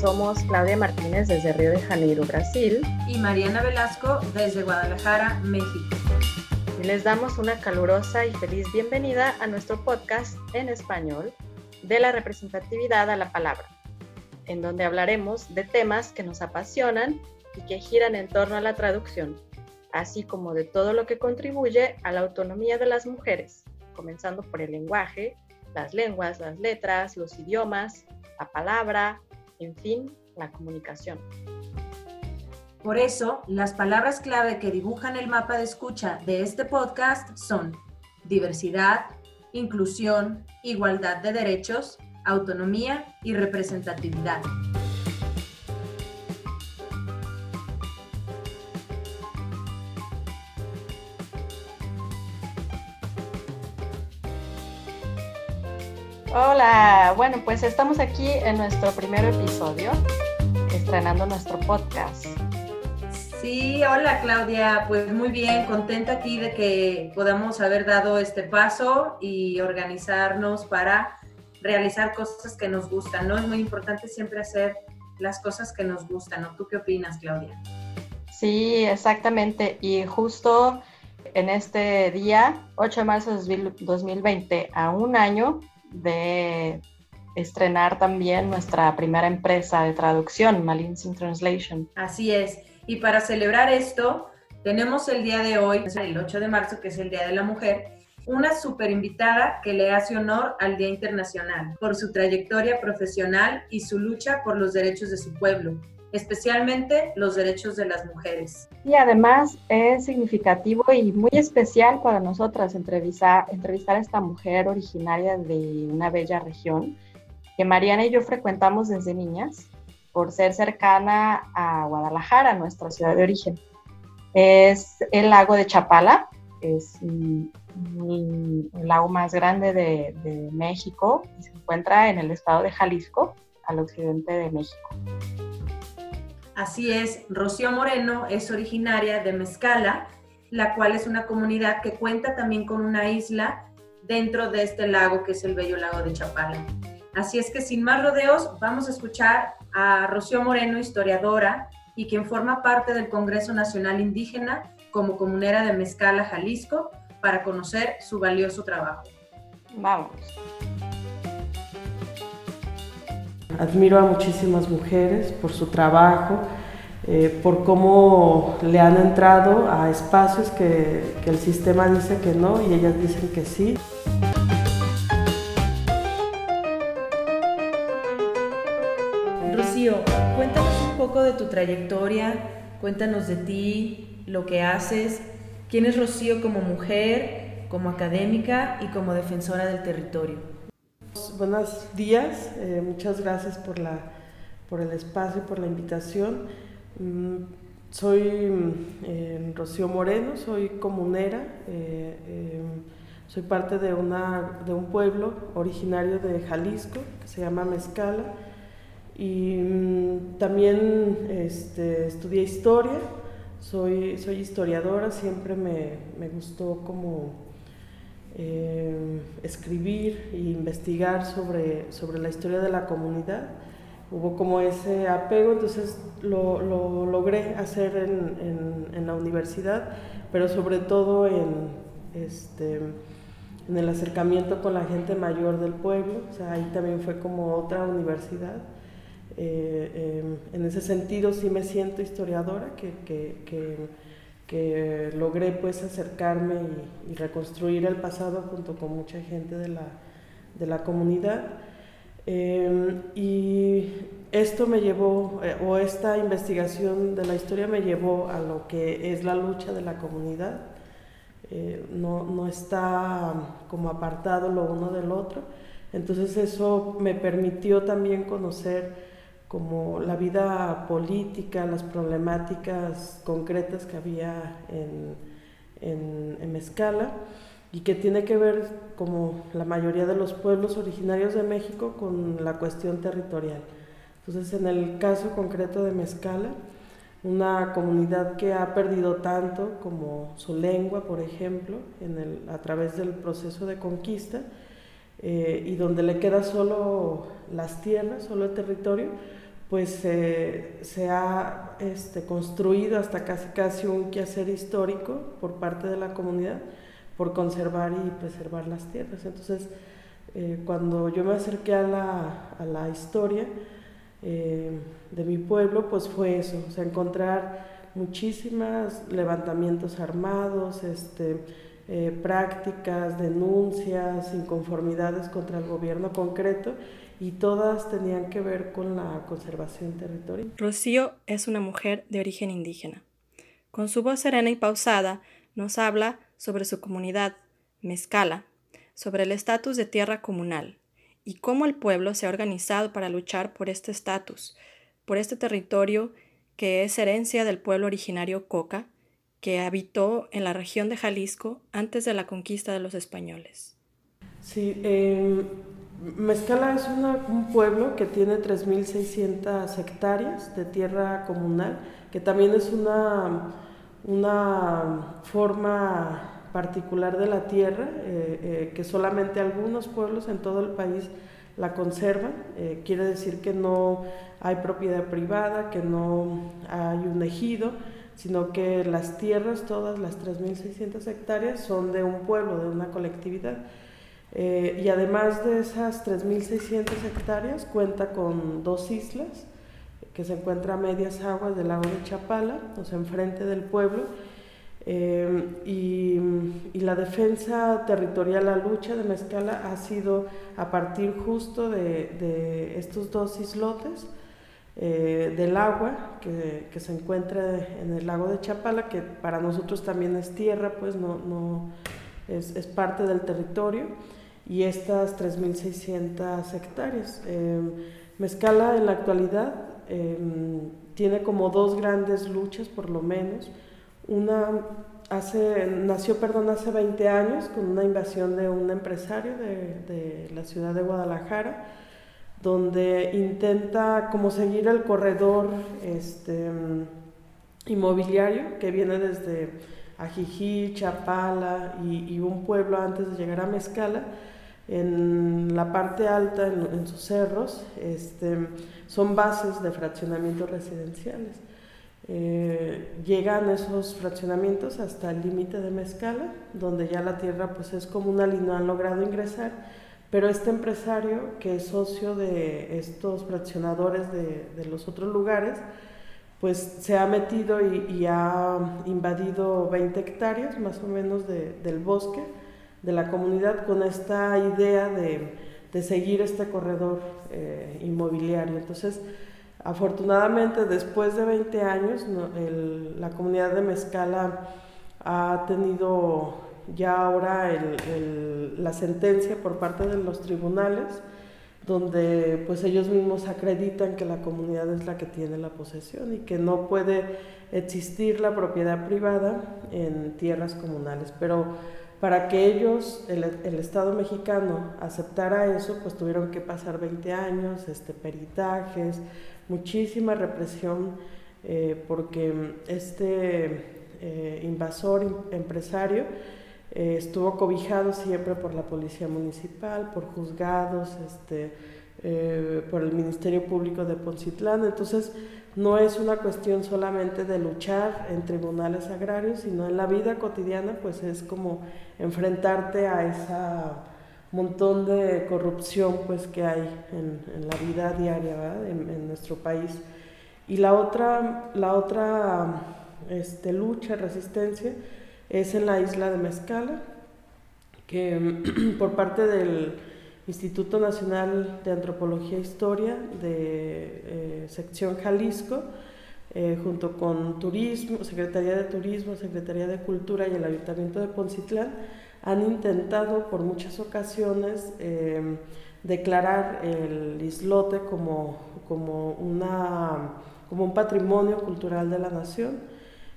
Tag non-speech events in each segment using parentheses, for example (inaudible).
Somos Claudia Martínez desde Río de Janeiro, Brasil. Y Mariana Velasco desde Guadalajara, México. Y les damos una calurosa y feliz bienvenida a nuestro podcast en español de la representatividad a la palabra, en donde hablaremos de temas que nos apasionan y que giran en torno a la traducción, así como de todo lo que contribuye a la autonomía de las mujeres, comenzando por el lenguaje, las lenguas, las letras, los idiomas, la palabra, en fin, la comunicación. Por eso, las palabras clave que dibujan el mapa de escucha de este podcast son diversidad, inclusión, igualdad de derechos, autonomía y representatividad. Hola, bueno, pues estamos aquí en nuestro primer episodio, estrenando nuestro podcast. Sí, hola Claudia, pues muy bien, contenta aquí de que podamos haber dado este paso y organizarnos para realizar cosas que nos gustan, ¿no? Es muy importante siempre hacer las cosas que nos gustan, ¿no? ¿Tú qué opinas, Claudia? Sí, exactamente. Y justo en este día, 8 de marzo de 2020, a un año de estrenar también nuestra primera empresa de traducción, Malincing Translation. Así es. Y para celebrar esto, tenemos el día de hoy, el 8 de marzo, que es el Día de la Mujer, una super invitada que le hace honor al Día Internacional por su trayectoria profesional y su lucha por los derechos de su pueblo, especialmente los derechos de las mujeres. Y además es significativo y muy especial para nosotras entrevistar, entrevistar a esta mujer originaria de una bella región que Mariana y yo frecuentamos desde niñas por ser cercana a Guadalajara, nuestra ciudad de origen. Es el lago de Chapala, es el, lago más grande de, de México y se encuentra en el estado de Jalisco, al occidente de México. Así es, Rocío Moreno es originaria de Mezcala, la cual es una comunidad que cuenta también con una isla dentro de este lago que es el bello lago de Chapala. Así es que sin más rodeos, vamos a escuchar a Rocío Moreno, historiadora y quien forma parte del Congreso Nacional Indígena como comunera de Mezcala, Jalisco, para conocer su valioso trabajo. Vamos. Admiro a muchísimas mujeres por su trabajo, eh, por cómo le han entrado a espacios que, que el sistema dice que no y ellas dicen que sí. Rocío, cuéntanos un poco de tu trayectoria, cuéntanos de ti, lo que haces, quién es Rocío como mujer, como académica y como defensora del territorio. Buenos días, eh, muchas gracias por, el espacio y por la invitación. Mm, soy eh, Rocío Moreno, soy comunera, eh, soy parte de, un pueblo originario de Jalisco que se llama Mezcala y mm, también este, estudié historia, soy, soy historiadora, siempre me, me gustó como eh, escribir e investigar sobre, sobre la historia de la comunidad. Hubo como ese apego, entonces lo, lo logré hacer en, en, la universidad, pero sobre todo en, este, en el acercamiento con la gente mayor del pueblo, ahí también fue como otra universidad. Eh, eh, en ese sentido sí me siento historiadora, que que logré pues acercarme y, reconstruir el pasado junto con mucha gente de la, de la comunidad. Em, y esto me llevó, eh, o esta investigación de la historia me llevó a lo que es la lucha de la comunidad. Eh, no, no está como apartado lo uno del otro. Entonces eso me permitió también conocer como la vida política, las problemáticas concretas que había en, en, Mezcala y que tiene que ver, como la mayoría de los pueblos originarios de México, con la cuestión territorial. Entonces, en el caso concreto de Mezcala, una comunidad que ha perdido tanto como su lengua, por ejemplo, a través del proceso de conquista, y donde le queda solo las tierras, solo el territorio, pues se ha este, construido hasta casi, casi un quehacer histórico por parte de la comunidad por conservar y preservar las tierras. Entonces, eh, cuando yo me acerqué a la, a la historia eh, de mi pueblo, pues fue eso, o sea, encontrar muchísimos levantamientos armados, este, eh, prácticas, denuncias, inconformidades contra el gobierno concreto y todas tenían que ver con la conservación territorial. Rocío es una mujer de origen indígena. Con su voz serena y pausada nos habla sobre su comunidad, Mezcala, sobre el estatus de tierra comunal y cómo el pueblo se ha organizado para luchar por este estatus, por este territorio que es herencia del pueblo originario Coca, que habitó en la región de Jalisco antes de la conquista de los españoles. Sí, em, Mezcala es un pueblo que tiene 3.600 hectáreas de tierra comunal, que también es una, una forma particular de la tierra, eh, eh, que solamente algunos pueblos en todo el país la conservan. Eh, quiere decir que no hay propiedad privada, que no hay un ejido, sino que las tierras, todas las 3.600 hectáreas, son de un pueblo, de una colectividad. Y además de esas 3.600 hectáreas, cuenta con dos islas que se encuentran a medias aguas del lago de Chapala, o sea, enfrente del pueblo, eh, y, la defensa territorial, la lucha de Mezcala ha sido a partir justo de, estos dos islotes, eh, del agua que, se encuentra en el lago de Chapala, que para nosotros también es tierra, pues no, no es, parte del territorio, y estas 3.600 hectáreas. Eh, Mezcala en la actualidad tiene como dos grandes luchas, por lo menos. Una hace, nació perdón, hace 20 años con una invasión de un empresario de, la ciudad de Guadalajara, donde intenta como seguir el corredor este, inmobiliario que viene desde Ajijí, Chapala y, un pueblo antes de llegar a Mezcala. En la parte alta, en, sus cerros, este, son bases de fraccionamientos residenciales. Eh, llegan esos fraccionamientos hasta el límite de Mezcala, donde ya la tierra pues es comunal y no han logrado ingresar, pero este empresario que es socio de estos fraccionadores de, los otros lugares, pues se ha metido y, ha invadido 20 hectáreas más o menos del bosque de la comunidad con esta idea de, seguir este corredor eh, inmobiliario. Entonces, Afortunadamente, después de 20 años, la comunidad de Mezcala ha tenido ya ahora la sentencia por parte de los tribunales, donde pues ellos mismos acreditan que la comunidad es la que tiene la posesión y que no puede existir la propiedad privada en tierras comunales. Pero para que ellos, el, Estado mexicano, aceptara eso, pues tuvieron que pasar 20 años, este, peritajes, muchísima represión eh, porque este eh, invasor empresario eh, estuvo cobijado siempre por la policía municipal, por juzgados, este, por el Ministerio Público de Poncitlán. Entonces, no es una cuestión solamente de luchar en tribunales agrarios, sino en la vida cotidiana, pues es como enfrentarte a esa montón de corrupción pues que hay en, la vida diaria en, nuestro país. Y la otra, la otra este, lucha, resistencia, es en la isla de Mezcala, que (clears throat) por parte del Instituto Nacional de Antropología e Historia de eh, sección Jalisco, eh, junto con Turismo, Secretaría de Turismo, Secretaría de Cultura y el Ayuntamiento de Poncitlán, han intentado por muchas ocasiones em, declarar el islote como, como, una, como un patrimonio cultural de la nación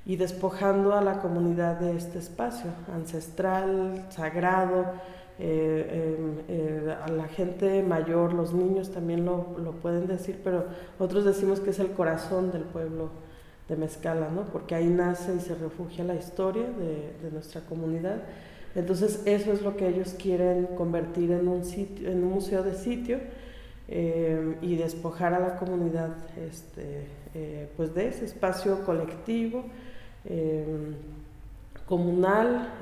y despojando a la comunidad de este espacio ancestral, sagrado, eh, eh, a la gente mayor, los niños también lo, lo, pueden decir, pero otros decimos que es el corazón del pueblo de Mezcala, ¿no? porque ahí nace y se refugia la historia de, de nuestra comunidad Entonces eso es lo que ellos quieren convertir en un, sitio, en un museo de sitio eh, y despojar a la comunidad este, pues de ese espacio colectivo, comunal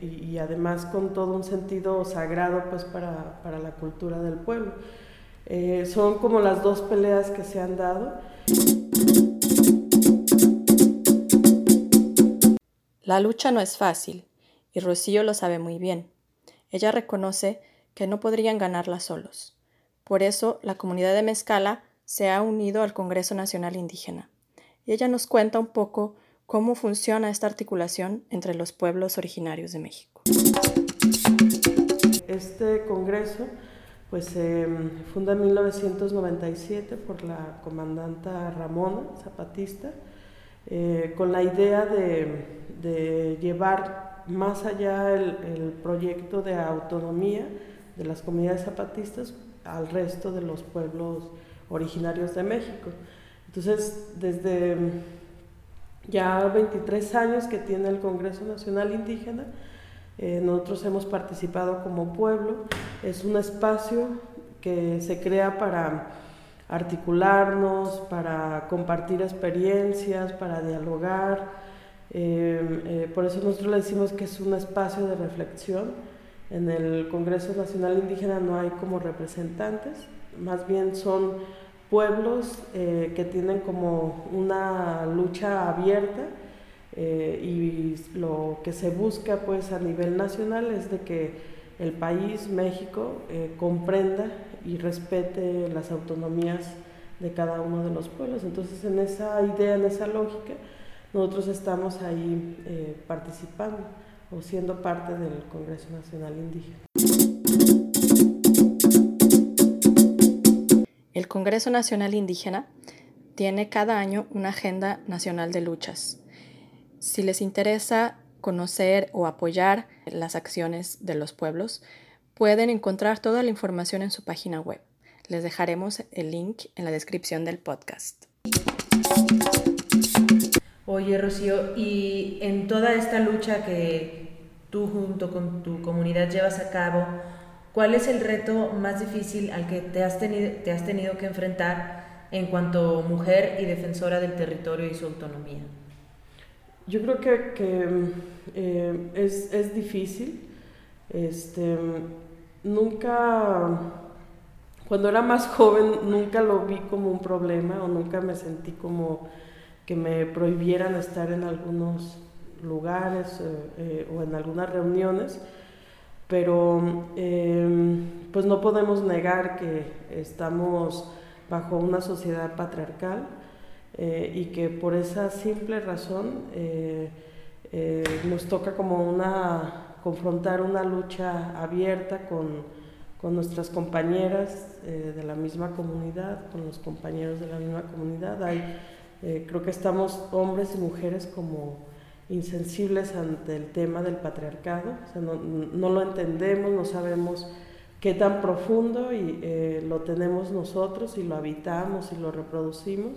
y, además con todo un sentido sagrado pues para, para la cultura del pueblo. son como las dos peleas que se han dado. La lucha no es fácil y Rocío lo sabe muy bien. Ella reconoce que no podrían ganarla solos. Por eso la comunidad de Mezcala se ha unido al Congreso Nacional Indígena. Y ella nos cuenta un poco cómo funciona esta articulación entre los pueblos originarios de México. Este congreso pues se funda en 1997 por la comandanta Ramona Zapatista, eh, con la idea de, de llevar más allá el, proyecto de autonomía de las comunidades zapatistas al resto de los pueblos originarios de México. Entonces, desde ya 23 años que tiene el Congreso Nacional Indígena, eh, nosotros hemos participado como pueblo. Es un espacio que se crea para articularnos, para compartir experiencias, para dialogar, Em, eh, por eso nosotros le decimos que es un espacio de reflexión. En el Congreso Nacional Indígena no hay como representantes, más bien son pueblos eh, que tienen como una lucha abierta eh, y lo que se busca pues a nivel nacional es de que el país, México, comprenda y respete las autonomías de cada uno de los pueblos. Entonces en esa idea, en esa lógica, nosotros estamos ahí eh, participando o siendo parte del Congreso Nacional Indígena. El Congreso Nacional Indígena tiene cada año una agenda nacional de luchas. Si les interesa conocer o apoyar las acciones de los pueblos, pueden encontrar toda la información en su página web. Les dejaremos el link en la descripción del podcast. Oye, Rocío, y en toda esta lucha que tú junto con tu comunidad llevas a cabo, ¿cuál es el reto más difícil al que te has tenido, te has tenido que enfrentar en cuanto mujer y defensora del territorio y su autonomía? Yo creo que, eh, es, es, difícil. Este, nunca, cuando era más joven, nunca lo vi como un problema o nunca me sentí como que me prohibieran estar en algunos lugares eh, eh, o en algunas reuniones, pero em, pues no podemos negar que estamos bajo una sociedad patriarcal eh, y que por esa simple razón nos toca como una confrontar una lucha abierta con, con nuestras compañeras de la misma comunidad, con los compañeros de la misma comunidad. Hay eh, creo que estamos hombres y mujeres como insensibles ante el tema del patriarcado, no, lo entendemos, no sabemos qué tan profundo y eh, lo tenemos nosotros y lo habitamos y lo reproducimos.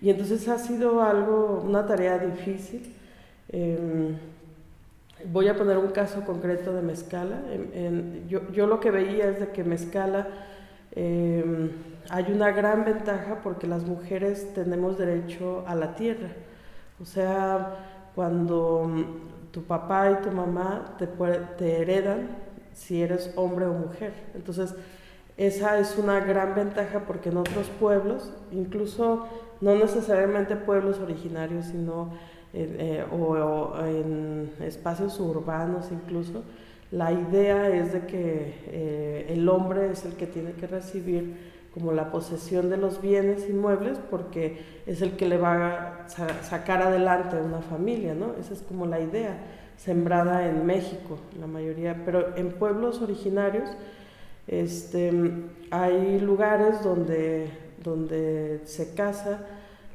Y entonces ha sido algo, una tarea difícil. Em, voy a poner un caso concreto de Mezcala. yo, yo, lo que veía es de que Mezcala em, hay una gran ventaja porque las mujeres tenemos derecho a la tierra. O sea, cuando mm, tu papá y tu mamá te, heredan si eres hombre o mujer. Entonces, esa es una gran ventaja porque en otros pueblos, incluso no necesariamente pueblos originarios, sino eh, o, en espacios urbanos incluso, la idea es de que eh, el hombre es el que tiene que recibir como la posesión de los bienes inmuebles porque es el que le va a sacar adelante a una familia, ¿no? Esa es como la idea sembrada en México, la mayoría, pero en pueblos originarios este, hay lugares donde, donde se casa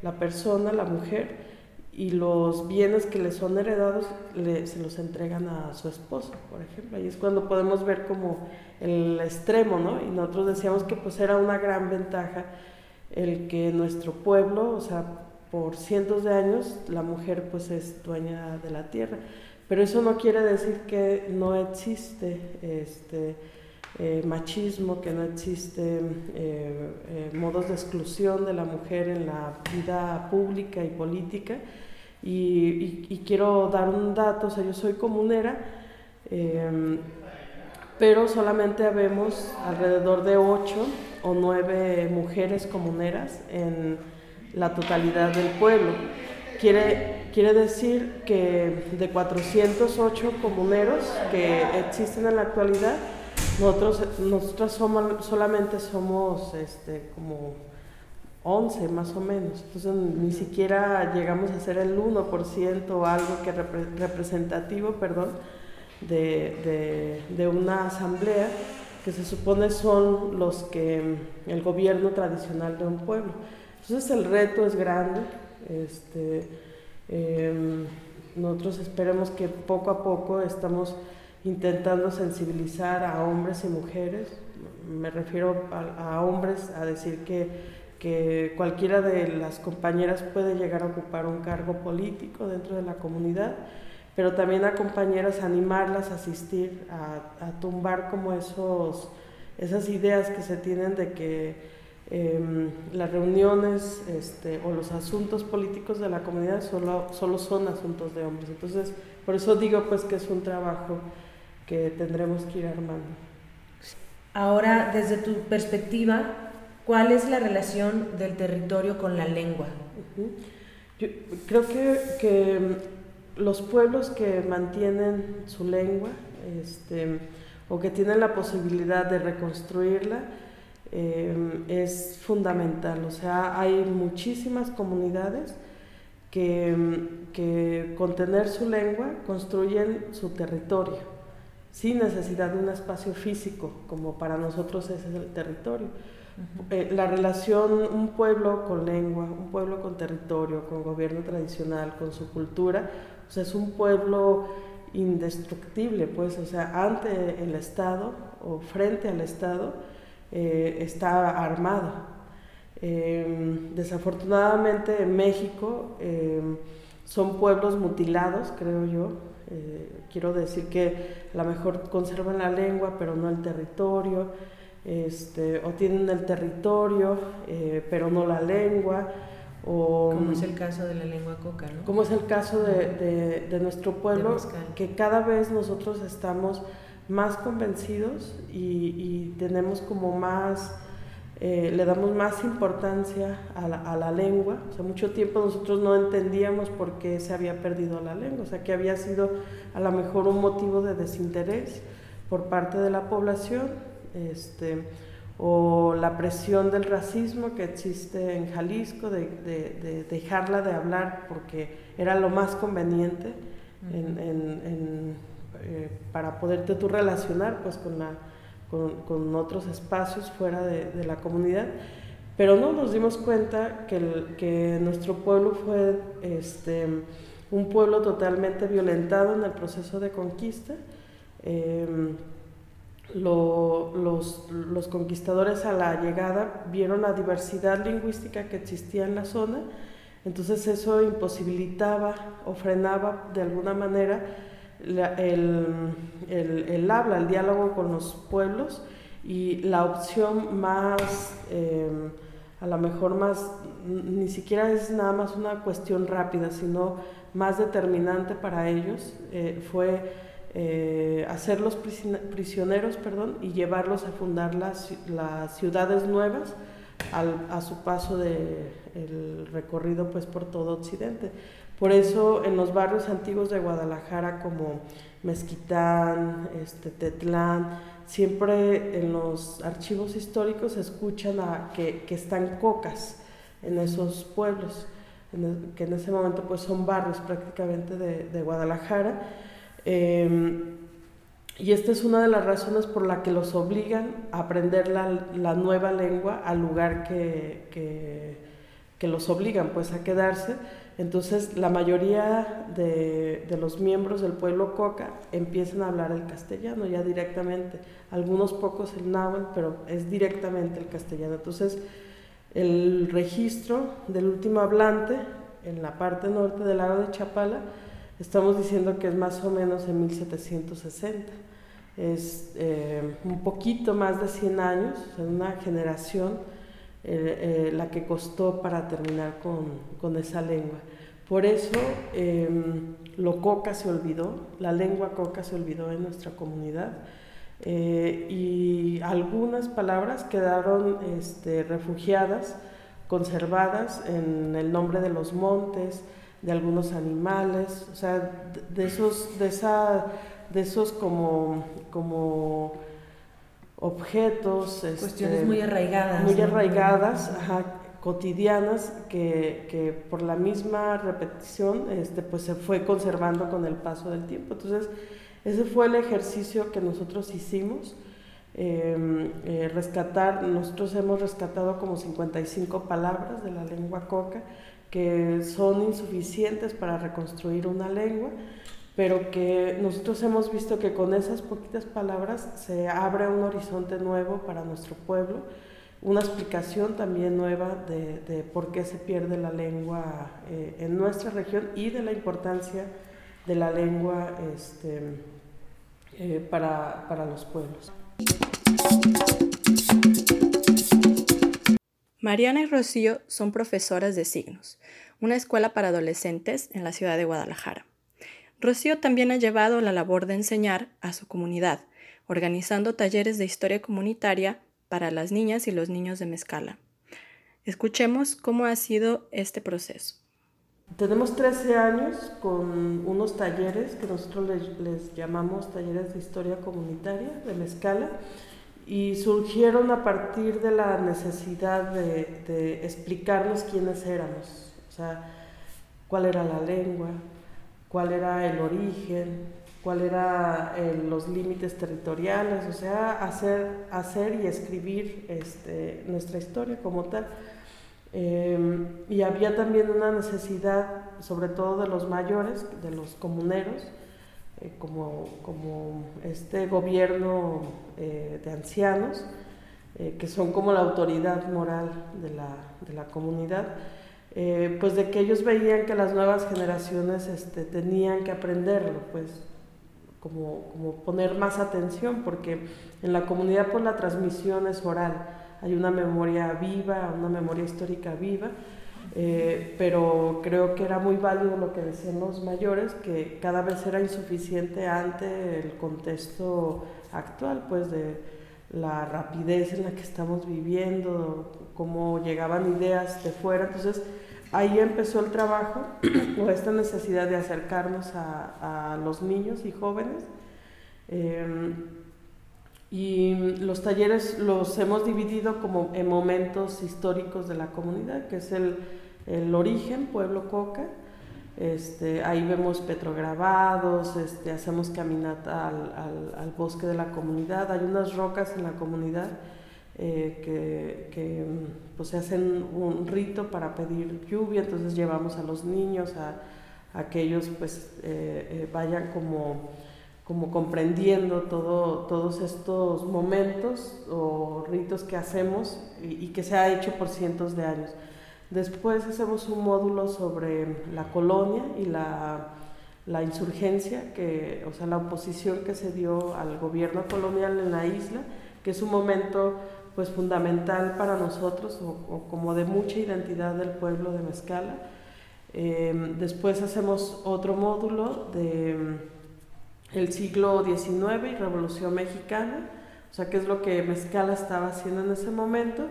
la persona, la mujer, y los bienes que le son heredados se los entregan a su esposo, por ejemplo. Ahí es cuando podemos ver como el extremo, ¿no? Y nosotros decíamos que pues era una gran ventaja el que nuestro pueblo, o sea, por cientos de años la mujer pues es dueña de la tierra. pero eso no quiere decir que no existe este, eh, machismo, que no existe eh, eh, modos de exclusión de la mujer en la vida pública y política. Y, quiero dar un dato, o sea, yo soy comunera, em, pero solamente habemos alrededor de ocho o nueve mujeres comuneras en la totalidad del pueblo. Quiere, quiere decir que de 408 comuneros que existen en la actualidad, nosotros, nosotros somos, solamente somos este, como 11 más o menos. Entonces ni siquiera llegamos a ser el 1% o algo que representativo, perdón, de, de, una asamblea que se supone son los que el gobierno tradicional de un pueblo. Entonces el reto es grande. Este, em, nosotros esperemos que poco a poco estamos intentando sensibilizar a hombres y mujeres. Me refiero a, hombres a decir que, que, cualquiera de las compañeras puede llegar a ocupar un cargo político dentro de la comunidad, pero también a compañeras animarlas a asistir, a, tumbar como esos, esas ideas que se tienen de que em, las reuniones este, o los asuntos políticos de la comunidad solo, solo son asuntos de hombres. Entonces, por eso digo pues que es un trabajo que tendremos que ir armando. Ahora, desde tu perspectiva, ¿cuál es la relación del territorio con la lengua? Yo creo que, que, mm, los pueblos que mantienen su lengua este, o que tienen la posibilidad de reconstruirla em, es fundamental. O sea, hay muchísimas comunidades que, mm, que con tener su lengua construyen su territorio sin necesidad de un espacio físico, como para nosotros ese es el territorio. Eh, la relación un pueblo con lengua, un pueblo con territorio, con gobierno tradicional, con su cultura, o sea, es un pueblo indestructible, pues, o sea, ante el Estado o frente al Estado eh, está armado. Em, desafortunadamente en México em, son pueblos mutilados, creo yo, eh, quiero decir que a lo mejor conservan la lengua, pero no el territorio, este, o tienen el territorio, eh, pero no la lengua. O, como es el caso de la lengua coca, ¿no? Como es el caso de, de, nuestro pueblo, que cada vez nosotros estamos más convencidos y, y tenemos como más eh, le damos más importancia a la, a la, lengua. O sea, mucho tiempo nosotros no entendíamos por qué se había perdido la lengua, o sea, que había sido a lo mejor un motivo de desinterés por parte de la población, este, o la presión del racismo que existe en Jalisco, de, de, dejarla de hablar porque era lo más conveniente en, en, eh, para poderte tú relacionar pues con la con, otros espacios fuera de, la comunidad, pero no nos dimos cuenta que, que nuestro pueblo fue este, un pueblo totalmente violentado en el proceso de conquista. Em, los, los, conquistadores a la llegada vieron la diversidad lingüística que existía en la zona, entonces eso imposibilitaba o frenaba de alguna manera el, el, habla, el diálogo con los pueblos y la opción más, em, a lo mejor más, ni siquiera es nada más una cuestión rápida, sino más determinante para ellos, eh, fue eh, hacerlos prisioneros perdón, y llevarlos a fundar las, las ciudades nuevas a su paso del el recorrido pues, por todo Occidente. Por eso en los barrios antiguos de Guadalajara como Mezquitán, este, Tetlán, siempre en los archivos históricos se escuchan a, que, están cocas en esos pueblos, que en ese momento pues son barrios prácticamente de, Guadalajara. Em, y esta es una de las razones por la que los obligan a aprender la, nueva lengua al lugar que, que, que los obligan pues a quedarse entonces, la mayoría de, los miembros del pueblo coca empiezan a hablar el castellano ya directamente. Algunos pocos el náhuatl, pero es directamente el castellano. Entonces, el registro del último hablante en la parte norte del lago de Chapala estamos diciendo que es más o menos en 1760. Es eh, un poquito más de 100 años, una generación eh, la que costó para terminar con, con esa lengua. Por eso em, lo coca se olvidó, la lengua coca se olvidó en nuestra comunidad eh, y algunas palabras quedaron este, refugiadas, conservadas en el nombre de los montes, de algunos animales, o sea, de esos, de esa, de esos como, como objetos. Cuestiones este, muy arraigadas. Muy arraigadas, cotidianas, que, que, por la misma repetición este, pues se fue conservando con el paso del tiempo. Entonces, ese fue el ejercicio que nosotros hicimos. Em, eh, rescatar, nosotros hemos rescatado como 55 palabras de la lengua coca que son insuficientes para reconstruir una lengua, pero que nosotros hemos visto que con esas poquitas palabras se abre un horizonte nuevo para nuestro pueblo, una explicación también nueva de, por qué se pierde la lengua eh, en nuestra región y de la importancia de la lengua este, eh, para, para los pueblos. Mariana y Rocío son profesoras de signos, una escuela para adolescentes en la ciudad de Guadalajara. Rocío también ha llevado la labor de enseñar a su comunidad, organizando talleres de historia comunitaria para las niñas y los niños de Mezcala. Escuchemos cómo ha sido este proceso. Tenemos 13 años con unos talleres que nosotros les, llamamos talleres de historia comunitaria de Mezcala y surgieron a partir de la necesidad de, explicarnos quiénes éramos, o sea, cuál era la lengua, cuál era el origen, cuál eran los límites territoriales, o sea, hacer, hacer y escribir este, nuestra historia como tal. Em, y había también una necesidad, sobre todo de los mayores, de los comuneros, eh, como, este gobierno eh, de ancianos, eh, que son como la autoridad moral de la, de la comunidad, pues de que ellos veían que las nuevas generaciones este, tenían que aprenderlo, pues como, como poner más atención, porque en la comunidad pues la transmisión es oral hay una memoria viva, una memoria histórica viva, eh, pero creo que era muy válido lo que decían los mayores, que cada vez era insuficiente ante el contexto actual, pues de la rapidez en la que estamos viviendo, cómo llegaban ideas de fuera. Entonces, ahí empezó el trabajo (clears throat) o esta necesidad de acercarnos a, los niños y jóvenes. Eh, y los talleres los hemos dividido como en momentos históricos de la comunidad, que es el, el origen, Pueblo Coca. Este, ahí vemos petrograbados, este, hacemos caminata al, al, al, bosque de la comunidad. Hay unas rocas en la comunidad eh, que, que pues, se hacen un rito para pedir lluvia, entonces llevamos a los niños a, a que ellos pues, eh, eh, vayan como como comprendiendo todo, todos estos momentos o ritos que hacemos y, que se ha hecho por cientos de años. Después hacemos un módulo sobre la colonia y la, la, insurgencia, que, o sea, la oposición que se dio al gobierno colonial en la isla, que es un momento pues fundamental para nosotros o, como de mucha identidad del pueblo de Mezcala. Eh, después hacemos otro módulo de el siglo XIX y Revolución Mexicana, o sea, qué es lo que Mezcala estaba haciendo en ese momento,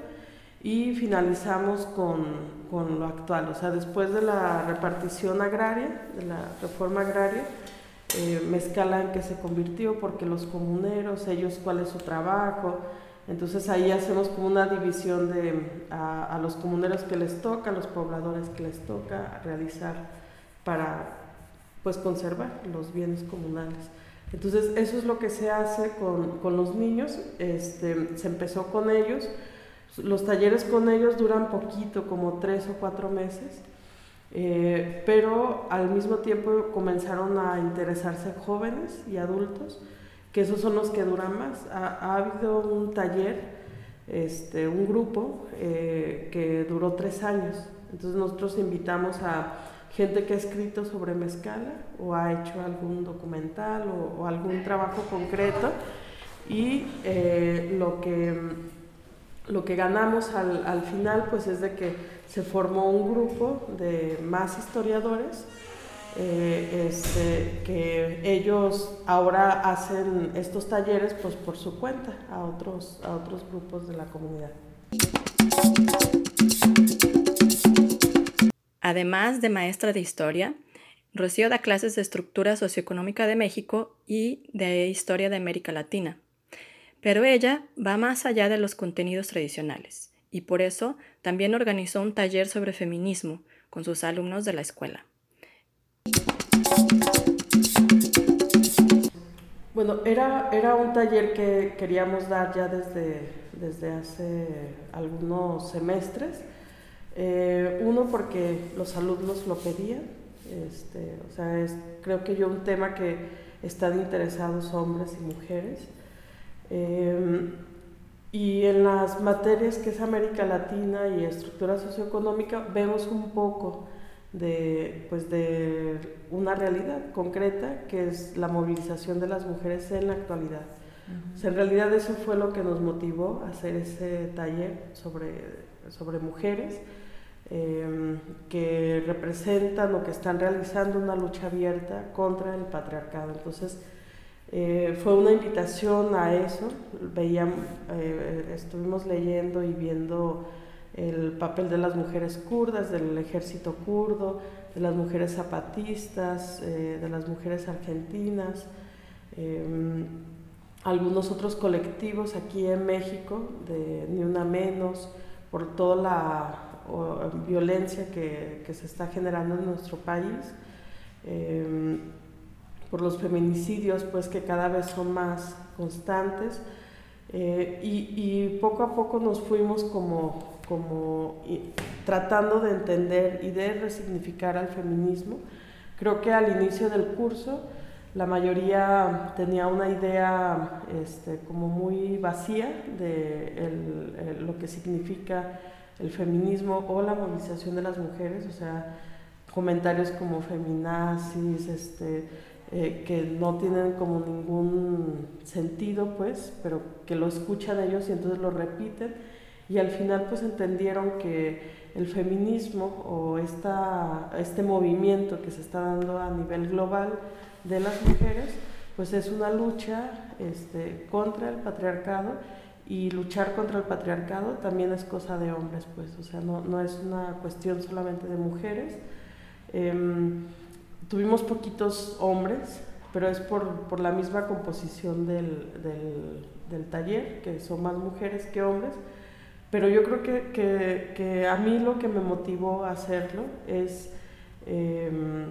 y finalizamos con, con lo actual, o sea, después de la repartición agraria, de la reforma agraria, eh, Mezcala en qué se convirtió, porque los comuneros, ellos cuál es su trabajo, entonces ahí hacemos como una división de a, los comuneros que les toca, a los pobladores que les toca realizar para pues conservar los bienes comunales. Entonces eso es lo que se hace con, con los niños, este, se empezó con ellos, los talleres con ellos duran poquito, como tres o cuatro meses, eh, pero al mismo tiempo comenzaron a interesarse jóvenes y adultos, que esos son los que duran más. Ha, habido un taller, este, un grupo eh, que duró tres años, entonces nosotros invitamos a gente que ha escrito sobre mezcala o ha hecho algún documental o, algún trabajo concreto y eh, lo, que, lo que ganamos al, al, final pues es de que se formó un grupo de más historiadores eh, este, que ellos ahora hacen estos talleres pues por su cuenta a otros, a otros grupos de la comunidad. Además de maestra de historia, Rocío da clases de estructura socioeconómica de México y de historia de América Latina. Pero ella va más allá de los contenidos tradicionales y por eso también organizó un taller sobre feminismo con sus alumnos de la escuela. Bueno, era, era un taller que queríamos dar ya desde, desde hace algunos semestres eh, uno porque los alumnos lo pedían, este, o sea, es, creo que yo un tema que están interesados hombres y mujeres. Eh, y en las materias que es América Latina y estructura socioeconómica vemos un poco de, pues de una realidad concreta que es la movilización de las mujeres en la actualidad. en realidad eso fue lo que nos motivó a hacer ese taller sobre, sobre mujeres Em, que representan o que están realizando una lucha abierta contra el patriarcado. Entonces, eh, fue una invitación a eso. Veíamos, eh, estuvimos leyendo y viendo el papel de las mujeres kurdas, del ejército kurdo, de las mujeres zapatistas, eh, de las mujeres argentinas, em, algunos otros colectivos aquí en México, de Ni Una Menos, por toda la violencia que, que, se está generando en nuestro país, em, por los feminicidios, pues que cada vez son más constantes. Eh, y, y, poco a poco nos fuimos como, como tratando de entender y de resignificar al feminismo. Creo que al inicio del curso la mayoría tenía una idea este, como muy vacía de el, lo que significa el feminismo o la movilización de las mujeres, o sea, comentarios como feminazis, este, eh, que no tienen como ningún sentido, pues, pero que lo escuchan ellos y entonces lo repiten y al final pues entendieron que el feminismo o esta, este movimiento que se está dando a nivel global de las mujeres, pues es una lucha este, contra el patriarcado y luchar contra el patriarcado también es cosa de hombres, pues, o sea, no, no es una cuestión solamente de mujeres. Em, tuvimos poquitos hombres, pero es por, por la misma composición del, del, del, taller, que son más mujeres que hombres. Pero yo creo que, que, que a mí lo que me motivó a hacerlo es, em,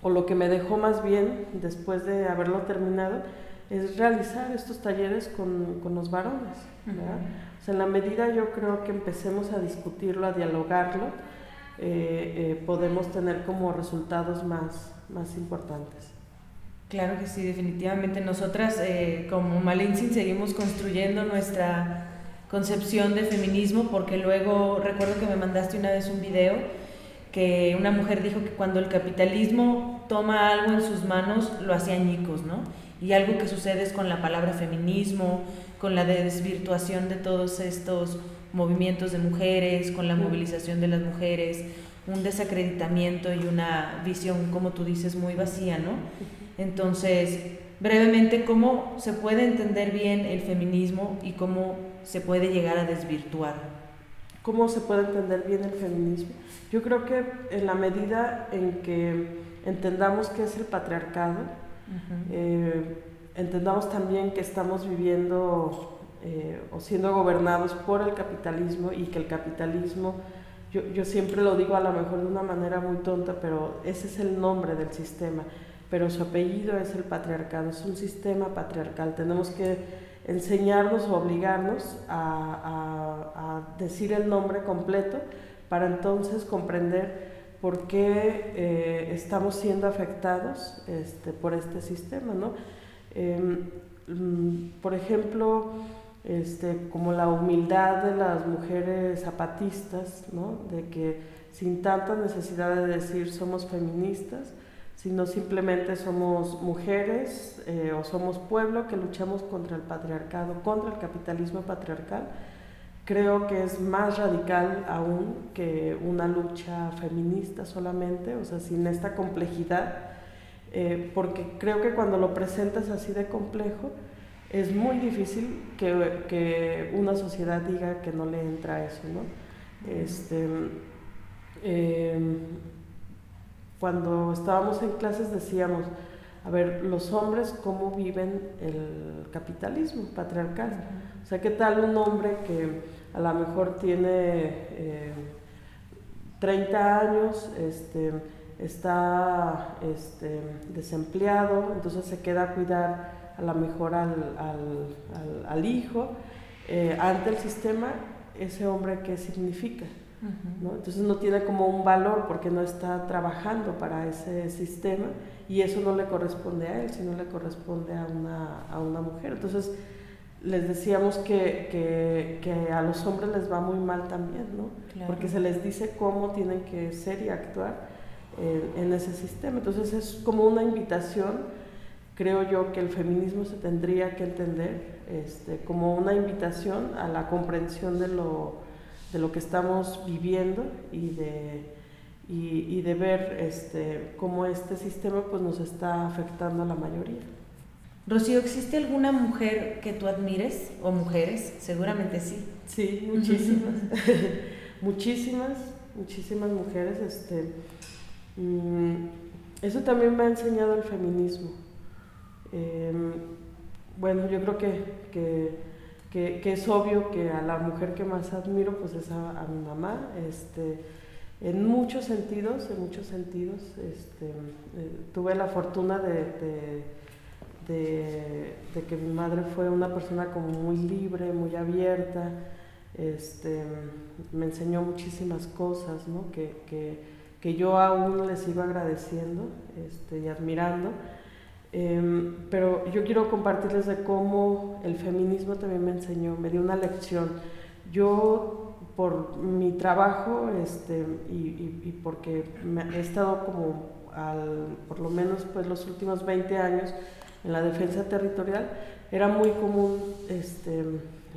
o lo que me dejó más bien después de haberlo terminado, es realizar estos talleres con, con los varones. o sea, en la medida yo creo que empecemos a discutirlo, a dialogarlo, eh, eh, podemos tener como resultados más, más importantes. Claro que sí, definitivamente. Nosotras eh, como Malinsin seguimos construyendo nuestra concepción de feminismo porque luego recuerdo que me mandaste una vez un video que una mujer dijo que cuando el capitalismo toma algo en sus manos lo hacía añicos, ¿no? Y algo que sucede es con la palabra feminismo, con la desvirtuación de todos estos movimientos de mujeres, con la movilización de las mujeres, un desacreditamiento y una visión, como tú dices, muy vacía, ¿no? Entonces, brevemente, ¿cómo se puede entender bien el feminismo y cómo se puede llegar a desvirtuar? ¿Cómo se puede entender bien el feminismo? Yo creo que en la medida en que entendamos qué es el patriarcado, eh, entendamos también que estamos viviendo eh, o siendo gobernados por el capitalismo y que el capitalismo, yo, yo, siempre lo digo a lo mejor de una manera muy tonta, pero ese es el nombre del sistema, pero su apellido es el patriarcado, es un sistema patriarcal. Tenemos que enseñarnos o obligarnos a, decir el nombre completo para entonces comprender por qué eh, estamos siendo afectados este, por este sistema, ¿no? Em, mm, por ejemplo, este, como la humildad de las mujeres zapatistas, ¿no? De que sin tanta necesidad de decir somos feministas, sino simplemente somos mujeres eh, o somos pueblo que luchamos contra el patriarcado, contra el capitalismo patriarcal, creo que es más radical aún que una lucha feminista solamente, o sea, sin esta complejidad, eh, porque creo que cuando lo presentas así de complejo, es muy difícil que, que una sociedad diga que no le entra eso, ¿no? Este, eh, cuando estábamos en clases decíamos, a ver, los hombres cómo viven el capitalismo patriarcal. O sea, ¿qué tal un hombre que a lo mejor tiene 30 eh, años, este, está este, desempleado, entonces se queda a cuidar a lo mejor al, hijo, eh, ante el sistema, ese hombre qué significa? Entonces no tiene como un valor porque no está trabajando para ese sistema y eso no le corresponde a él, sino le corresponde a una, a una mujer. Entonces les decíamos que, que, que, a los hombres les va muy mal también, ¿no? Porque se les dice cómo tienen que ser y actuar en, en ese sistema. Entonces es como una invitación, creo yo que el feminismo se tendría que entender este, como una invitación a la comprensión de lo de lo que estamos viviendo y de, y, de ver este, cómo este sistema pues, nos está afectando a la mayoría. Rocío, ¿existe alguna mujer que tú admires o mujeres? Seguramente sí. Sí, muchísimas. (laughs) muchísimas, muchísimas mujeres. Este, mm, eso también me ha enseñado el feminismo. Em, bueno, yo creo que que, es obvio que a la mujer que más admiro pues es a, mi mamá, este, en muchos sentidos, en muchos sentidos, este, eh, tuve la fortuna de, de, que mi madre fue una persona como muy libre, muy abierta, este, me enseñó muchísimas cosas ¿no? que, que, que, yo aún les iba agradeciendo este, y admirando. Em, pero yo quiero compartirles de cómo el feminismo también me enseñó, me dio una lección. Yo, por mi trabajo este, y, porque he estado como, al, por lo menos pues, los últimos 20 años en la defensa territorial, era muy común este,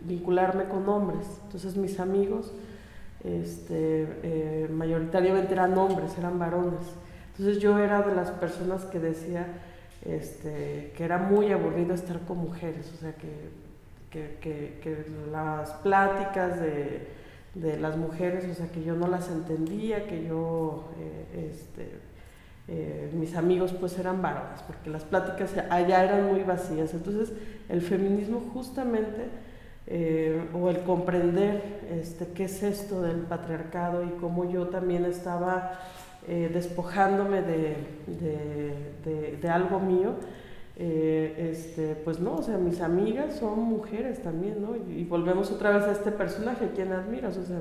vincularme con hombres. Entonces mis amigos este, eh, mayoritariamente eran hombres, eran varones. Entonces yo era de las personas que decía, este, que era muy aburrido estar con mujeres, o sea, que, las pláticas de, las mujeres, o sea, que yo no las entendía, que yo, eh, este, eh, mis amigos pues eran varones, porque las pláticas allá eran muy vacías. Entonces, el feminismo justamente, eh, o el comprender este, qué es esto del patriarcado y cómo yo también estaba eh, despojándome de, de, algo mío, eh, este, pues no, o sea, mis amigas son mujeres también, ¿no? Y, volvemos otra vez a este personaje, ¿quién admiras? O sea,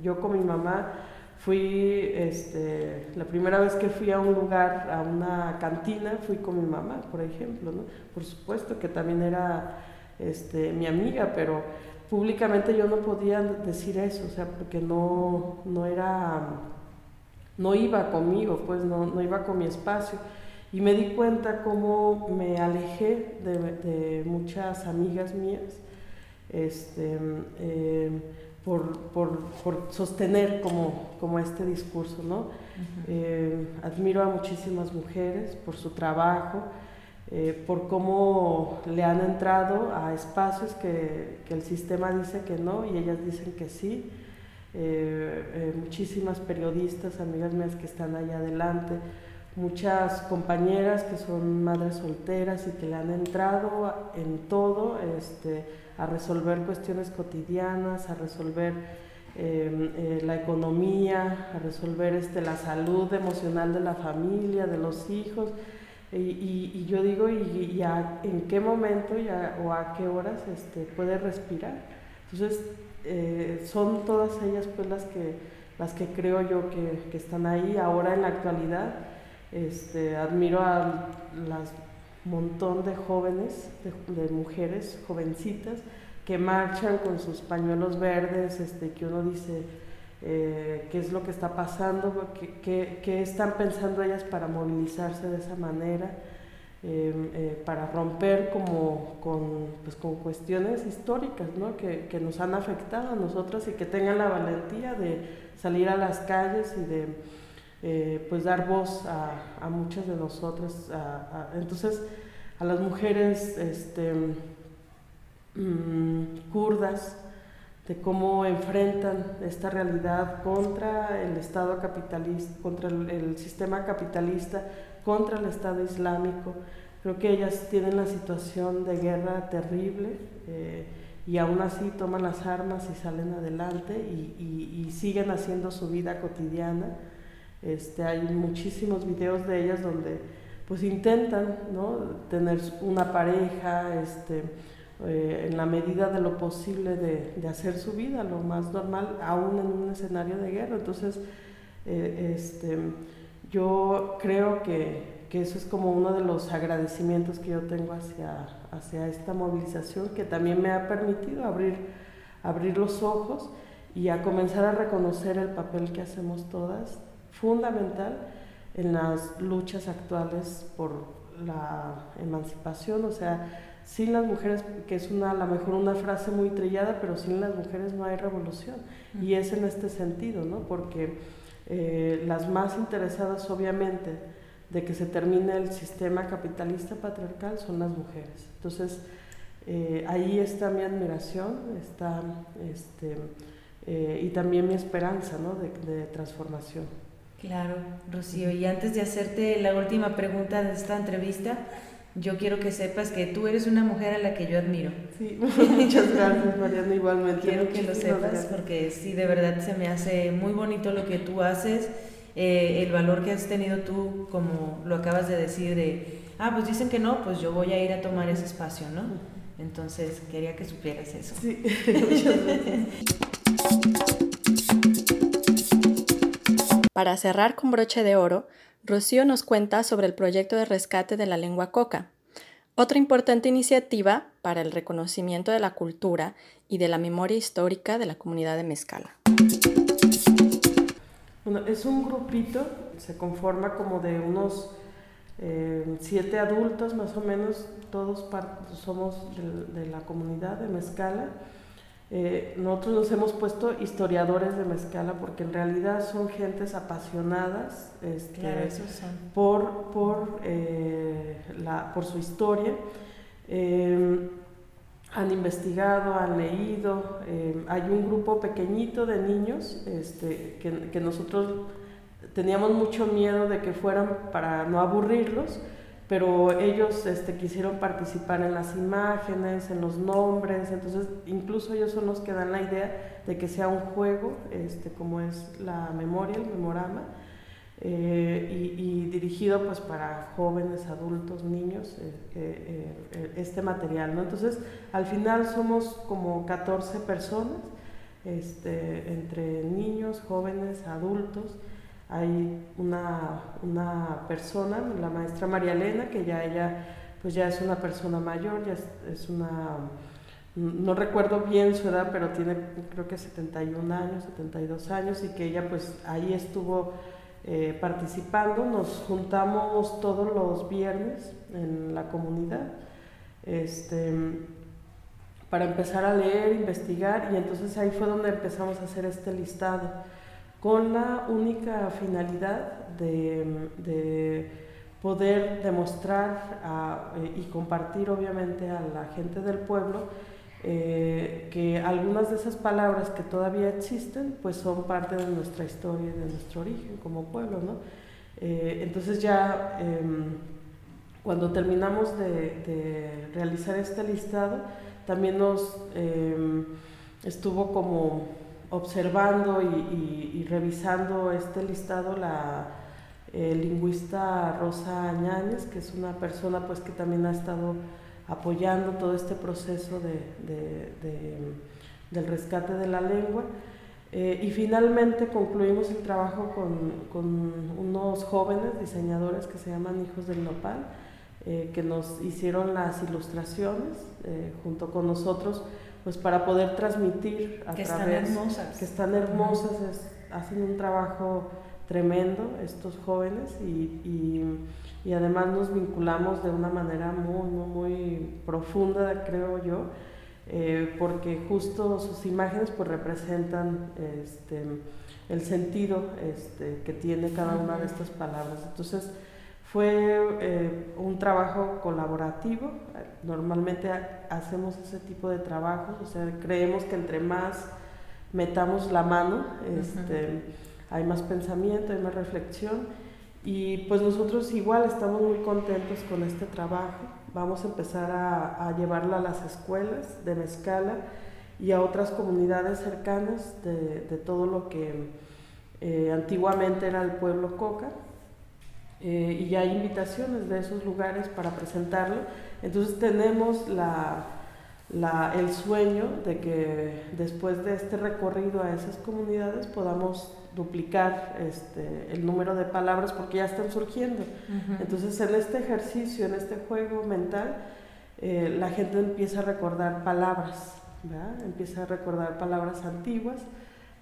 yo con mi mamá fui, este, la primera vez que fui a un lugar, a una cantina, fui con mi mamá, por ejemplo, ¿no? Por supuesto que también era este, mi amiga, pero públicamente yo no podía decir eso, o sea, porque no, no era no iba conmigo, pues no, iba con mi espacio. Y me di cuenta cómo me alejé de, muchas amigas mías este, em, por, sostener como, como, este discurso. ¿no? Em, admiro a muchísimas mujeres por su trabajo, eh, por cómo le han entrado a espacios que, que el sistema dice que no y ellas dicen que sí. Eh, eh, muchísimas periodistas, amigas mías que están allá adelante, muchas compañeras que son madres solteras y que le han entrado en todo, este, a resolver cuestiones cotidianas, a resolver em, eh, la economía, a resolver este, la salud emocional de la familia, de los hijos. Y, yo digo, ¿y, en qué momento o a qué horas este, puede respirar? Entonces, eh, son todas ellas pues las que, las que creo yo que, están ahí ahora en la actualidad. Este, admiro a las montón de jóvenes, de, mujeres jovencitas que marchan con sus pañuelos verdes, este, que uno dice, qué es lo que está pasando, qué, qué, están pensando ellas para movilizarse de esa manera. Para romper como con, pues, con cuestiones históricas ¿no? que, que, nos han afectado a nosotras y que tengan la valentía de salir a las calles y de eh, pues dar voz a, a, muchas de nosotras. entonces, a las mujeres este, mm, kurdas, de cómo enfrentan esta realidad contra el Estado capitalista, contra el, sistema capitalista, contra el Estado islámico. Creo que ellas tienen la situación de guerra terrible eh, y aún así toman las armas y salen adelante y, y siguen haciendo su vida cotidiana. Este, hay muchísimos videos de ellas donde pues intentan ¿no? tener una pareja este, eh, en la medida de lo posible de, de, hacer su vida lo más normal, aún en un escenario de guerra. Entonces, eh, este, yo creo que, que, eso es como uno de los agradecimientos que yo tengo hacia, hacia esta movilización, que también me ha permitido abrir, abrir los ojos y a comenzar a reconocer el papel que hacemos todas fundamental en las luchas actuales por la emancipación, o sea, sin las mujeres, que es una, a lo mejor una frase muy trillada, pero sin las mujeres no hay revolución. Y es en este sentido, ¿no? Porque eh, las más interesadas, obviamente, de que se termine el sistema capitalista patriarcal son las mujeres. Entonces, eh, ahí está mi admiración, está, este, eh, y también mi esperanza, ¿no? de transformación. Claro, Rocío. Y antes de hacerte la última pregunta de esta entrevista, yo quiero que sepas que tú eres una mujer a la que yo admiro. Sí, (laughs) muchas gracias, Mariana, igualmente. Quiero que lo sepas porque sí, de verdad se me hace muy bonito lo que tú haces, eh, el valor que has tenido tú, como lo acabas de decir, de, ah, pues dicen que no, pues yo voy a ir a tomar ese espacio, ¿no? Entonces, quería que supieras eso. Sí, (laughs) muchas gracias. Para cerrar con broche de oro, Rocío nos cuenta sobre el proyecto de rescate de la lengua coca, otra importante iniciativa para el reconocimiento de la cultura y de la memoria histórica de la comunidad de Mezcala. Bueno, es un grupito, se conforma como de unos eh, siete adultos más o menos, todos somos de, de la comunidad de Mezcala eh, nosotros nos hemos puesto historiadores de Mezcala porque en realidad son gentes apasionadas este, por, por, eh, la, por su historia. Eh, han investigado, han leído. hay un grupo pequeñito de niños este, que, que nosotros teníamos mucho miedo de que fueran para no aburrirlos pero ellos este, quisieron participar en las imágenes, en los nombres, entonces incluso ellos son los que dan la idea de que sea un juego, este, como es la memoria, el memorama, eh, y, dirigido pues para jóvenes, adultos, niños, eh, eh, este material. ¿no? Entonces al final somos como 14 personas, este, entre niños, jóvenes, adultos, hay una, una, persona, la maestra María Elena, que ya ella pues ya es una persona mayor, ya es, una, no recuerdo bien su edad, pero tiene creo que 71 años, 72 años, y que ella pues ahí estuvo eh, participando, nos juntamos todos los viernes en la comunidad, este, para empezar a leer, investigar, y entonces ahí fue donde empezamos a hacer este listado con la única finalidad de, poder demostrar eh, y compartir obviamente a la gente del pueblo eh, que algunas de esas palabras que todavía existen pues son parte de nuestra historia y de nuestro origen como pueblo. ¿no? Eh, entonces ya em, cuando terminamos de, realizar este listado también nos em, estuvo como observando y, revisando este listado la lingüista Rosa Añáñez, que es una persona pues que también ha estado apoyando todo este proceso de, del rescate de la lengua. Eh, y finalmente concluimos el trabajo con, con, unos jóvenes diseñadores que se llaman Hijos del Nopal, eh, que nos hicieron las ilustraciones eh, junto con nosotros pues para poder transmitir a que través están hermosas. que están hermosas, es- hacen un trabajo tremendo estos jóvenes y, y- y además nos vinculamos de una manera muy, muy, muy profunda, creo yo, eh, porque justo sus imágenes pues representan este, el sentido este, que tiene cada una de estas palabras. Entonces fue eh, un trabajo colaborativo, normalmente ha- hacemos ese tipo de trabajos, o sea, creemos que entre más metamos la mano, este, hay más pensamiento, hay más reflexión y pues nosotros igual estamos muy contentos con este trabajo. Vamos a empezar a, a llevarlo a las escuelas de Mezcala y a otras comunidades cercanas de, de todo lo que eh, antiguamente era el pueblo Coca. Eh, y ya hay invitaciones de esos lugares para presentarlo. Entonces tenemos la, la- el sueño de que después de este recorrido a esas comunidades podamos duplicar este, el número de palabras porque ya están surgiendo. Entonces en este ejercicio, en este juego mental, eh, la gente empieza a recordar palabras, ¿verdad? empieza a recordar palabras antiguas,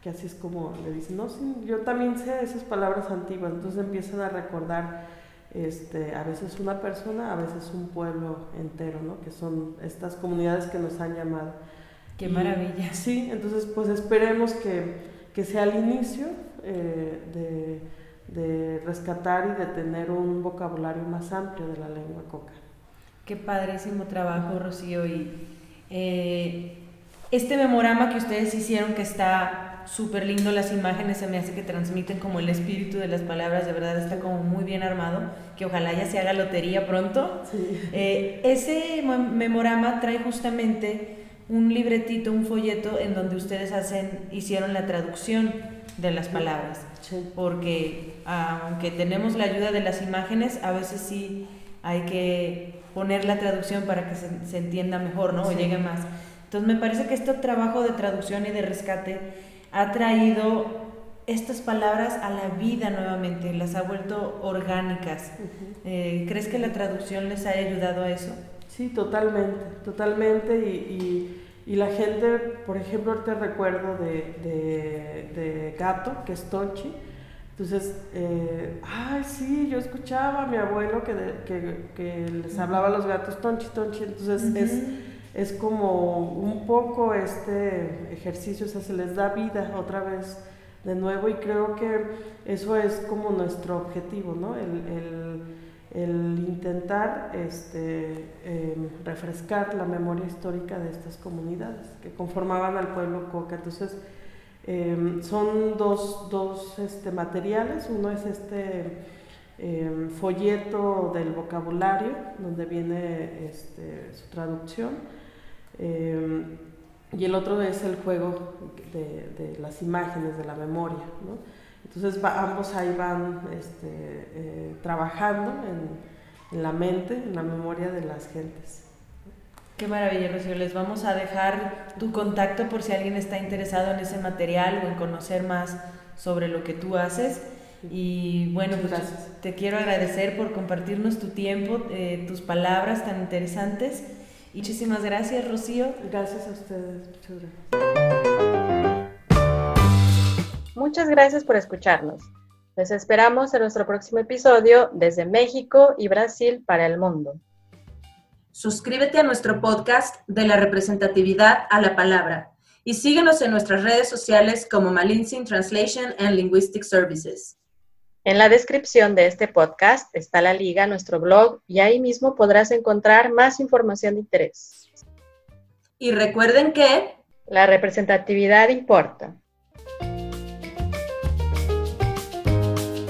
que así es como le dicen, no, sí, yo también sé esas palabras antiguas, entonces empiezan a recordar este, a veces una persona, a veces un pueblo entero, ¿no? que son estas comunidades que nos han llamado. Qué Y- maravilla. Sí, entonces pues esperemos que, que sea el inicio eh, de, de rescatar y de tener un vocabulario más amplio de la lengua coca. Qué padrísimo trabajo, Rocío. Y eh, este memorama que ustedes hicieron, que está súper lindo, las imágenes se me hace que transmiten como el espíritu de las palabras, de verdad está como muy bien armado, que ojalá ya se haga lotería pronto. Sí. Eh, ese mo- memorama trae justamente un libretito, un folleto en donde ustedes hacen, hicieron la traducción de las palabras Sí. porque aunque tenemos la ayuda de las imágenes, a veces sí hay que poner la traducción para que se, se entienda mejor, ¿no? O Sí. llegue más. Entonces me parece que este trabajo de traducción y de rescate ha traído estas palabras a la vida nuevamente, las ha vuelto orgánicas. Ujú. Eh, ¿Crees que la traducción les ha ayudado a eso? Sí, totalmente, totalmente. Y, y- y la gente, por ejemplo, ahorita recuerdo de, de, de Gato, que es Tonchi. Entonces, eh, ay, sí, yo escuchaba a mi abuelo que, de- que, que les hablaba a los gatos Tonchi, Tonchi. Entonces, es, es como un poco este ejercicio, o sea, se les da vida otra vez de nuevo y creo que eso es como nuestro objetivo, ¿no? El, el- intentar este, em, refrescar la memoria histórica de estas comunidades que conformaban al pueblo Coca. Entonces, em, son dos, dos este, materiales, uno es este em, folleto del vocabulario, donde viene este, su traducción, em, y el otro es el juego de, de las imágenes, de la memoria. ¿no? Entonces va- ambos ahí van este, eh, trabajando en, en la mente, en la memoria de las gentes. Qué maravilla, Rocío. Les vamos a dejar tu contacto por si alguien está interesado en ese material o en conocer más sobre lo que tú haces. Y bueno, pues te quiero agradecer por compartirnos tu tiempo, eh, tus palabras tan interesantes. Y muchísimas gracias, Rocío. Gracias a ustedes, muchas gracias. Muchas gracias por escucharnos. Les esperamos en nuestro próximo episodio desde México y Brasil para el mundo. Suscríbete a nuestro podcast de la representatividad a la palabra y síguenos en nuestras redes sociales como Malinsin Translation and Linguistic Services. En la descripción de este podcast está la liga a nuestro blog y ahí mismo podrás encontrar más información de interés. Y recuerden que La representatividad importa.